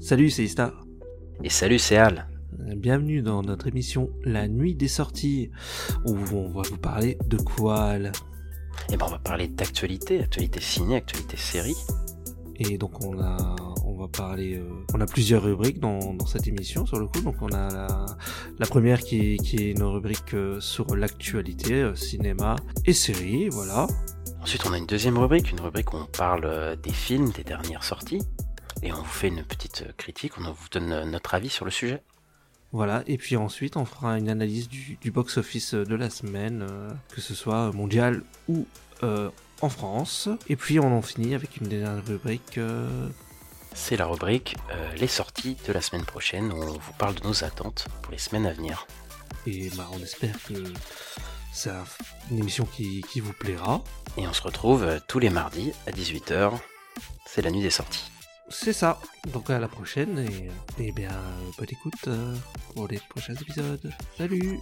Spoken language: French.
Salut, c'est Ista. Et salut, c'est Al. Bienvenue dans notre émission La Nuit des Sorties, où on va vous parler de quoi Al? Eh ben, on va parler d'actualité, actualité ciné, actualité série. Et donc on a, on va parler, euh, on a plusieurs rubriques dans, dans cette émission sur le coup. Donc on a la, la première qui est, qui est une rubrique euh, sur l'actualité, euh, cinéma et série, voilà. Ensuite, on a une deuxième rubrique, une rubrique où on parle des films, des dernières sorties. Et on vous fait une petite euh, critique, on vous donne euh, notre avis sur le sujet. Voilà, et puis ensuite on fera une analyse du, du box-office de la semaine, euh, que ce soit mondial ou euh, en France. Et puis on en finit avec une dernière rubrique. euh, C'est la rubrique euh, Les sorties de la semaine prochaine, où on vous parle de nos attentes pour les semaines à venir. et bah, on espère que c'est un- une émission qui, qui vous plaira. Et on se retrouve euh, tous les mardis à 18h. C'est la nuit des sorties. C'est ça. Donc à la prochaine et, et bien bonne écoute euh, pour les prochains épisodes. Salut